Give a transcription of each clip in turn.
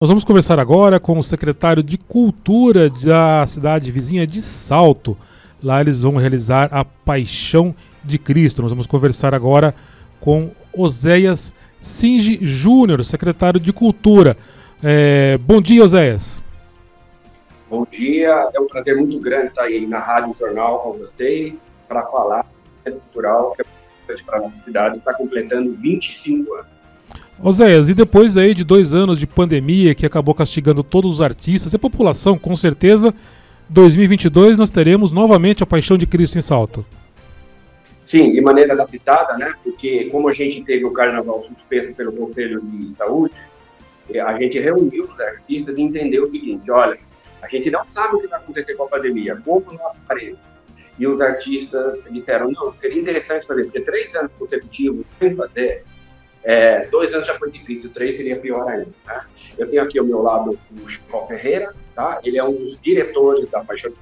Nós vamos conversar agora com o secretário de Cultura da cidade vizinha de Salto. Lá eles vão realizar a Paixão de Cristo. Nós vamos conversar agora com Oséias Singe Júnior, secretário de Cultura. É, bom dia, Oséias. Bom dia, é um prazer muito grande estar aí na Rádio Jornal com você para falar do cultural que é importante para a nossa cidade, está completando 25 anos. Oséias, e depois aí de dois anos de pandemia que acabou castigando todos os artistas e a população, com certeza, 2022 nós teremos novamente a Paixão de Cristo em Salto. Sim, de maneira adaptada, né? Porque como a gente teve o carnaval suspenso pelo Conselho de Saúde, eh, a gente reuniu os artistas e entendeu o seguinte: olha, a gente não sabe o que vai acontecer com a pandemia, como nós faremos. E os artistas disseram: não, seria interessante fazer, porque três anos consecutivos sem fazer é, dois anos já foi difícil, três seria pior ainda. Né? Eu tenho aqui ao meu lado o Chico Ferreira, tá? ele é um dos diretores da Paixão.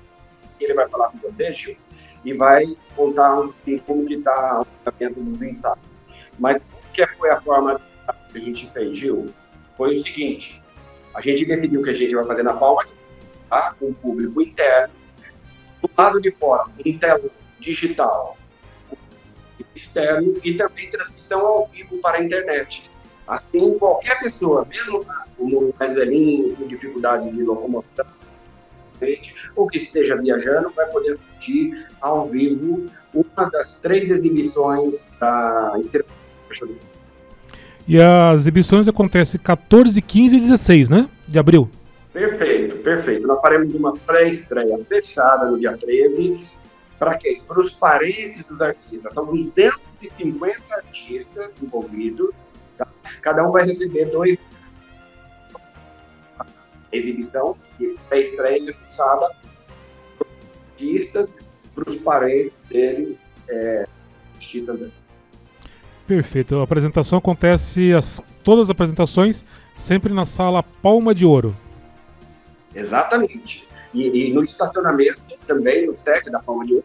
Ele vai falar com você, Gil, e vai contar um, como que está o tratamento dos ensaios. Mas que foi a forma que a gente fez, Gil? Foi o seguinte, a gente definiu que a gente vai fazer na palma tá? com o público interno, do lado de fora, um telão digital, externo e também transmissão ao vivo para a internet. Assim, qualquer pessoa, mesmo o mais velhinho, com dificuldade de locomoção, ou que esteja viajando, vai poder assistir ao vivo uma das três exibições da E as exibições acontecem 14, 15 e 16, né? De abril. Perfeito, perfeito. Nós faremos uma pré-estreia fechada no dia 13 para quem? Para os parentes dos artistas. São 250 artistas envolvidos. Tá? Cada um vai receber dois exibição e a estreia fechada para os artistas, para os parentes dele é, assistir também. Perfeito. A apresentação acontece, as, todas as apresentações, sempre na sala Palma de Ouro. Exatamente. E, e, no estacionamento também, no set da Palma de Ouro,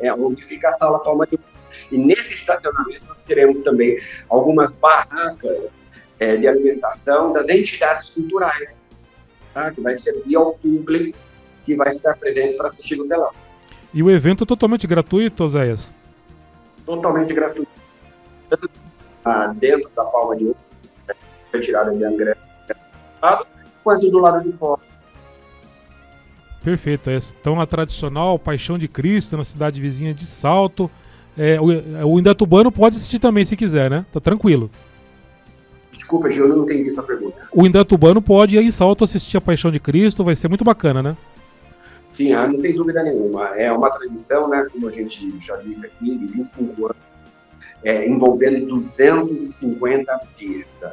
é onde fica a sala Palma de Ouro. E nesse estacionamento nós teremos também algumas barracas é, de alimentação das entidades culturais, tá? que vai servir ao público que vai estar presente para assistir o telão. E o evento é totalmente gratuito, Oséias? Totalmente gratuito. Tanto ah, dentro da Palma de Ouro, retirada de Angra quanto do lado de fora. Perfeito. Então a tradicional Paixão de Cristo na cidade vizinha de Salto. É, o, o Indatubano pode assistir também se quiser, né? Tá tranquilo. Desculpa, Gil, eu não entendi sua pergunta. O Indatubano pode ir em Salto assistir a Paixão de Cristo, vai ser muito bacana, né? Sim, ah, não tem dúvida nenhuma. É uma tradição, né, como a gente já disse aqui, de 25 anos, é, envolvendo 250 artistas.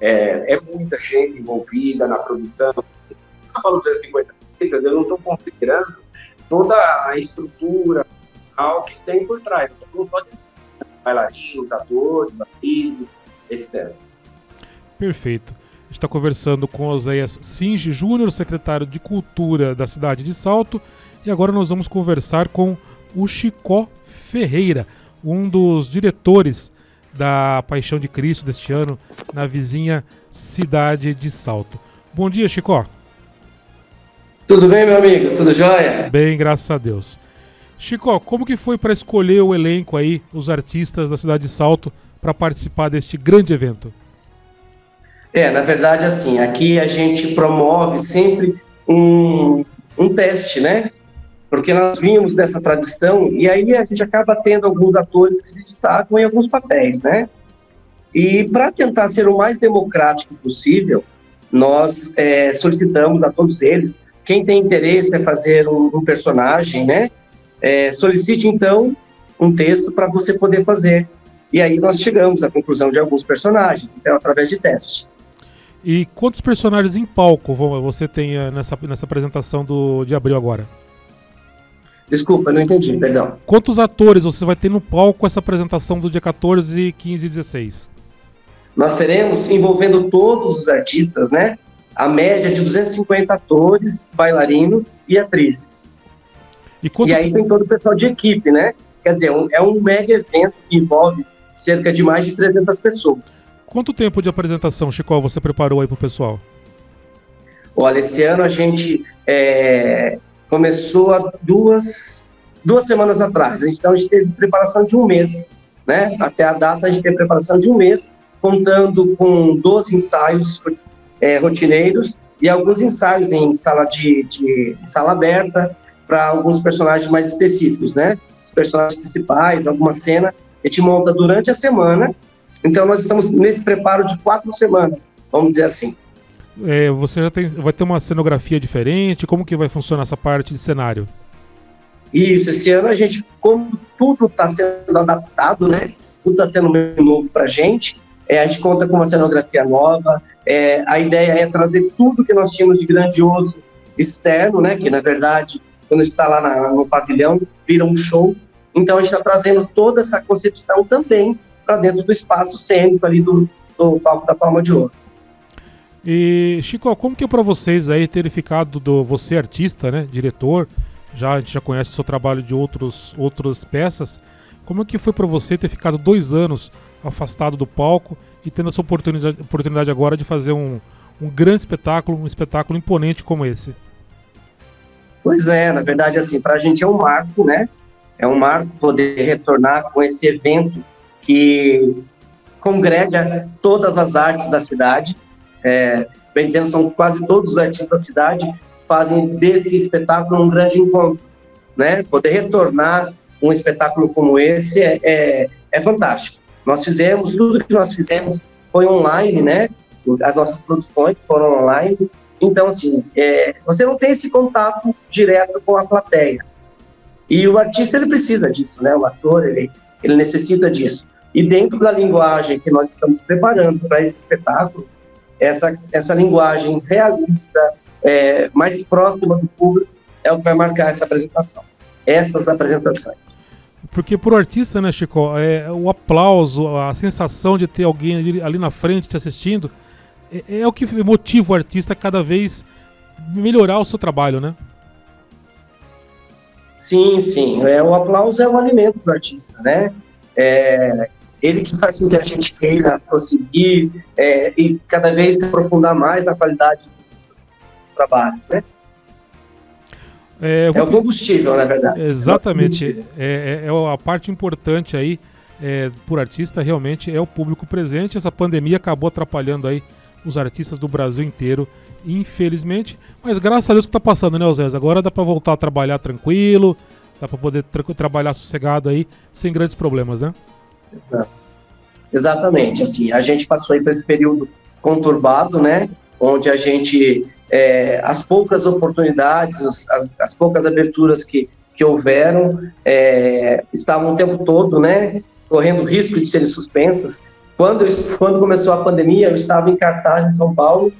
É, é, muita gente envolvida na produção. Eu falo 250 artistas, eu não estou considerando toda a estrutura que tem por trás. Não pode bailarinos, atores, bailarino, etc. Perfeito. está conversando com Oséias Singe Júnior, secretário de Cultura da cidade de Salto, e agora nós vamos conversar com o Chicó Ferreira, um dos diretores da Paixão de Cristo deste ano na vizinha cidade de Salto. Bom dia, Chicó. Tudo bem, meu amigo? Tudo jóia? Bem, graças a Deus. Chico, como que foi para escolher o elenco aí, os artistas da cidade de Salto, para participar deste grande evento? É, na verdade, assim, aqui a gente promove sempre um, um teste, né? Porque nós vimos dessa tradição e aí a gente acaba tendo alguns atores que se destacam em alguns papéis, né? E para tentar ser o mais democrático possível, nós é, solicitamos a todos eles quem tem interesse em fazer um, um personagem, né? É, solicite então um texto para você poder fazer. E aí nós chegamos à conclusão de alguns personagens, então através de teste. E quantos personagens em palco você tem eh, nessa, nessa apresentação do, de abril agora? Desculpa, não entendi, perdão. Quantos atores você vai ter no palco essa apresentação do dia 14, 15 e 16? Nós teremos envolvendo todos os artistas, né? a média de 250 atores, bailarinos e atrizes. E, e aí tem todo o pessoal de equipe, né? Quer dizer, um, é um mega evento que envolve cerca de mais de 300 pessoas. Quanto tempo de apresentação, Chico, você preparou aí para o pessoal? Olha, esse ano a gente é, começou há duas, duas semanas atrás. Então a gente teve preparação de um mês, né? Até a data a gente teve preparação de um mês, contando com 12 ensaios é, rotineiros e alguns ensaios em sala de, de sala aberta para alguns personagens mais específicos, né? Os personagens principais, alguma cena, a gente monta durante a semana. Então nós estamos nesse preparo de quatro semanas, vamos dizer assim. É, você já tem, vai ter uma cenografia diferente? Como que vai funcionar essa parte de cenário? Isso, esse ano a gente, como tudo está sendo adaptado, né? Tudo está sendo meio novo para a gente. É, a gente conta com uma cenografia nova. É, a ideia é trazer tudo que nós tínhamos de grandioso externo, né? Que na verdade, quando está lá na, no pavilhão, vira um show. Então a gente está trazendo toda essa concepção também para dentro do espaço cênico ali do, do palco da Palma de Ouro. E, Chico, como que é para vocês aí terem ficado do você artista, né, diretor, já a gente já conhece o seu trabalho de outros outras peças. Como é que foi para você ter ficado dois anos afastado do palco e tendo essa oportunidade, oportunidade agora de fazer um, um grande espetáculo, um espetáculo imponente como esse? Pois é, na verdade, assim, para a gente é um marco, né? É um marco poder retornar com esse evento que congrega todas as artes da cidade é, bem dizendo, são quase todos os artistas da cidade fazem desse espetáculo um grande encontro, né? Poder retornar um espetáculo como esse é, é, é fantástico. Nós fizemos, tudo que nós fizemos foi online, né? As nossas produções foram online. Então, assim, é, você não tem esse contato direto com a plateia. E o artista, ele precisa disso, né? O ator, ele, ele necessita disso. E dentro da linguagem que nós estamos preparando para esse espetáculo, essa, essa linguagem realista, é, mais próxima do público, é o que vai marcar essa apresentação, essas apresentações. Porque para o artista, né, Chico, é, o aplauso, a sensação de ter alguém ali, ali na frente te assistindo, é, é, o que motiva o artista a cada vez melhorar o seu trabalho, né? Sim, sim. É, o aplauso é o alimento do artista, né? É, ele que faz com que a gente queira prosseguir é, e cada vez aprofundar mais a qualidade dos trabalhos, né? É, é, o combustível, na verdade. Exatamente. É, é, é a parte importante aí é, por artista realmente é o público presente. Essa pandemia acabou atrapalhando aí os artistas do Brasil inteiro, infelizmente. Mas graças a Deus que está passando, né, Osés? Agora dá para voltar a trabalhar tranquilo, dá para poder tra trabalhar sossegado aí, sem grandes problemas, né? Exatamente, assim, a gente passou aí por esse período conturbado, né, onde a gente, é, as poucas oportunidades, as, as, poucas aberturas que, que houveram, é, estavam o tempo todo, né, correndo risco de serem suspensas. Quando, quando começou a pandemia, eu estava em cartaz em São Paulo,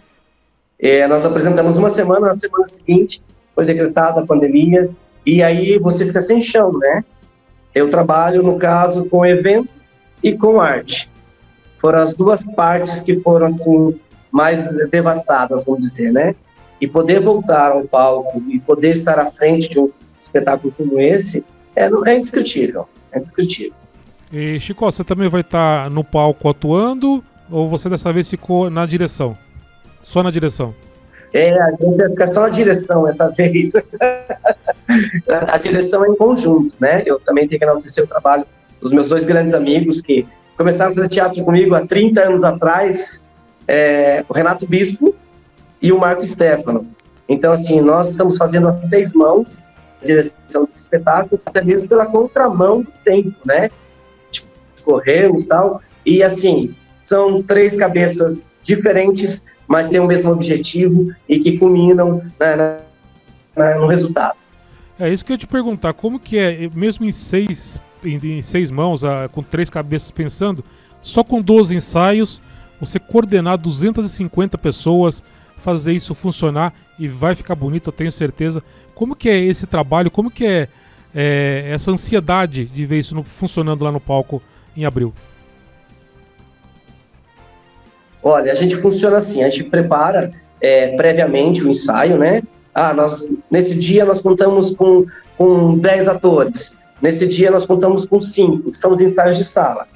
é, nós apresentamos uma semana, na semana seguinte foi decretada a pandemia, e aí você fica sem chão, né? Eu trabalho, no caso, com evento e com arte. Foram as duas partes que foram assim mais devastadas, vamos dizer, né? E poder voltar ao palco e poder estar à frente de um espetáculo como esse é, é indescritível, é indescritível. E Chico, você também vai estar no palco atuando ou você dessa vez ficou na direção? Só na direção? É, a gente vai ficar só na direção essa vez. a direção é em conjunto, né? Eu também tenho que enaltecer o trabalho os meus dois grandes amigos que começaram a fazer teatro comigo há 30 anos atrás, é, o Renato Bispo e o Marco Stefano. Então, assim, nós estamos fazendo a seis mãos a direção desse espetáculo, até mesmo pela contramão do tempo, né? Tipo, corremos tal. E, assim, são três cabeças diferentes, mas têm o mesmo objetivo e que culminam né, na, no resultado. É isso que eu ia te perguntar, como que é, mesmo em seis em, em seis mãos, a, com três cabeças pensando, só com 12 ensaios, você coordenar 250 pessoas, fazer isso funcionar e vai ficar bonito, eu tenho certeza. Como que é esse trabalho? Como que é, é essa ansiedade de ver isso no, funcionando lá no palco em abril? Olha, a gente funciona assim, a gente prepara é, previamente o ensaio, né? Ah, nós, nesse dia nós contamos com, com 10 atores. Nesse dia nós contamos com cinco, que são os ensaios de sala.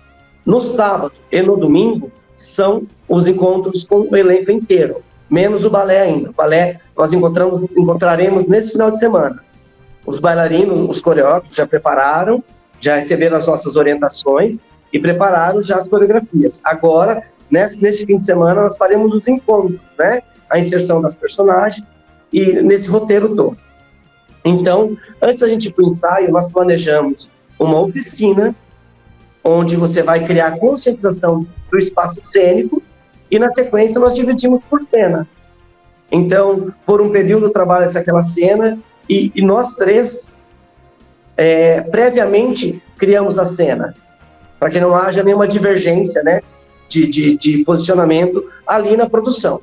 No sábado e no domingo são os encontros com o elenco inteiro, menos o balé ainda. O balé nós encontramos, encontraremos nesse final de semana. Os bailarinos, os coreógrafos já prepararam, já receberam as nossas orientações e prepararam já as coreografias. Agora, nesse, nesse fim de semana, nós faremos os encontros, né? A inserção das personagens e nesse roteiro todo. Então, antes da gente ir para o ensaio, nós planejamos uma oficina onde você vai criar conscientização do espaço cênico e, na sequência, nós dividimos por cena. Então, por um período, trabalha-se aquela cena e, e nós três, é, previamente, criamos a cena, para que não haja nenhuma divergência né, de, de, de posicionamento ali na produção.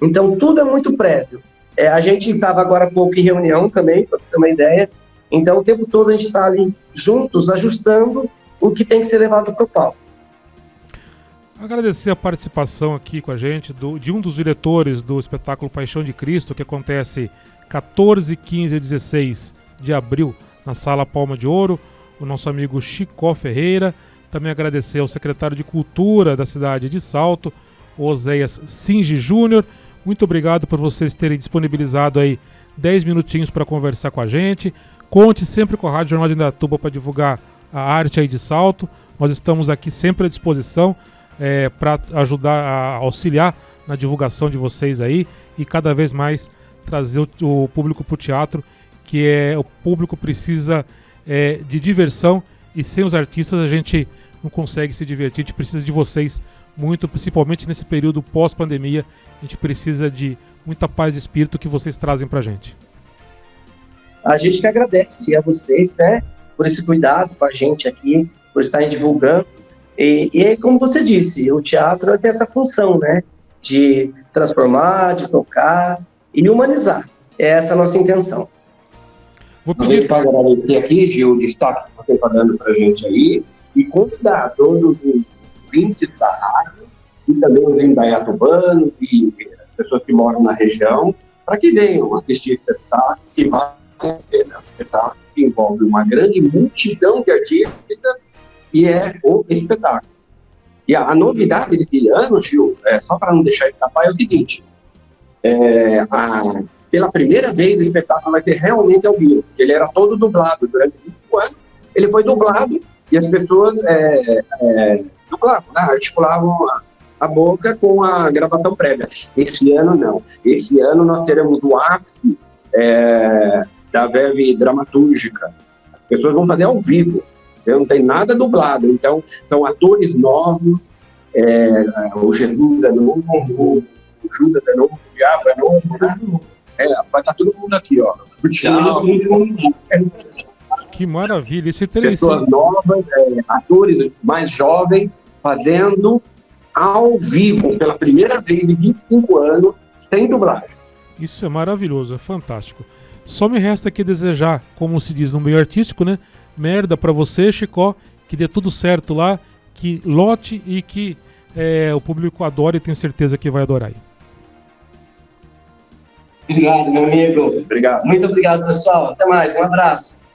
Então, tudo é muito prévio. É, a gente estava agora há pouco em reunião também, para você ter uma ideia. Então, o tempo todo a gente está ali juntos, ajustando o que tem que ser levado para o palco. Agradecer a participação aqui com a gente do, de um dos diretores do espetáculo Paixão de Cristo, que acontece 14, 15 e 16 de abril na Sala Palma de Ouro, o nosso amigo Chicó Ferreira. Também agradecer ao secretário de Cultura da cidade de Salto, Oséias Singe Júnior, muito obrigado por vocês terem disponibilizado aí 10 minutinhos para conversar com a gente. Conte sempre com a Rádio Jornal de Indatuba para divulgar a arte aí de salto. Nós estamos aqui sempre à disposição é, para ajudar a auxiliar na divulgação de vocês aí e cada vez mais trazer o, o público para o teatro, que é o público precisa é, de diversão e sem os artistas a gente não consegue se divertir. A gente precisa de vocês muito, principalmente nesse período pós-pandemia a gente precisa de muita paz de espírito que vocês trazem para a gente. A gente que agradece a vocês, né, por esse cuidado com a gente aqui, por estarem divulgando. E, e como você disse, o teatro tem essa função, né, de transformar, de tocar e humanizar. É essa a nossa intenção. Vou pedir para agradecer aqui, Gil, o destaque que você está dando para a gente aí e convidar todos os ouvintes da rádio e também os indaiatubanos e as pessoas que moram na região, para que venham assistir espetáculo que vai ser um espetáculo que envolve uma grande multidão de artistas e é o espetáculo. E a, a novidade desse ano, Gil, é, só para não deixar escapar, é o seguinte: é, a, pela primeira vez o espetáculo vai ter realmente ao vivo, porque ele era todo dublado durante 25 anos, ele foi dublado e as pessoas é, dublavam, né, articulavam a boca com a gravação prévia. Esse ano não. Esse ano nós teremos o ápice é, da verve dramatúrgica. As pessoas vão fazer ao vivo. Não tem nada dublado. Então, são atores novos. É, o Jesus é novo, o Judas é novo, o Diabo é novo. Né? É, vai estar todo mundo aqui, ó. Que maravilha, isso é interessante. Pessoas novas, é, atores mais jovens, fazendo ao vivo pela primeira vez em 25 anos, sem dublagem. Isso é maravilhoso, é fantástico. Só me resta aqui desejar, como se diz no meio artístico, né? Merda para você, Chicó, que dê tudo certo lá, que lote e que é, o público adore e tenho certeza que vai adorar. Obrigado, meu amigo. Obrigado. Muito obrigado, pessoal. Até mais. Um abraço.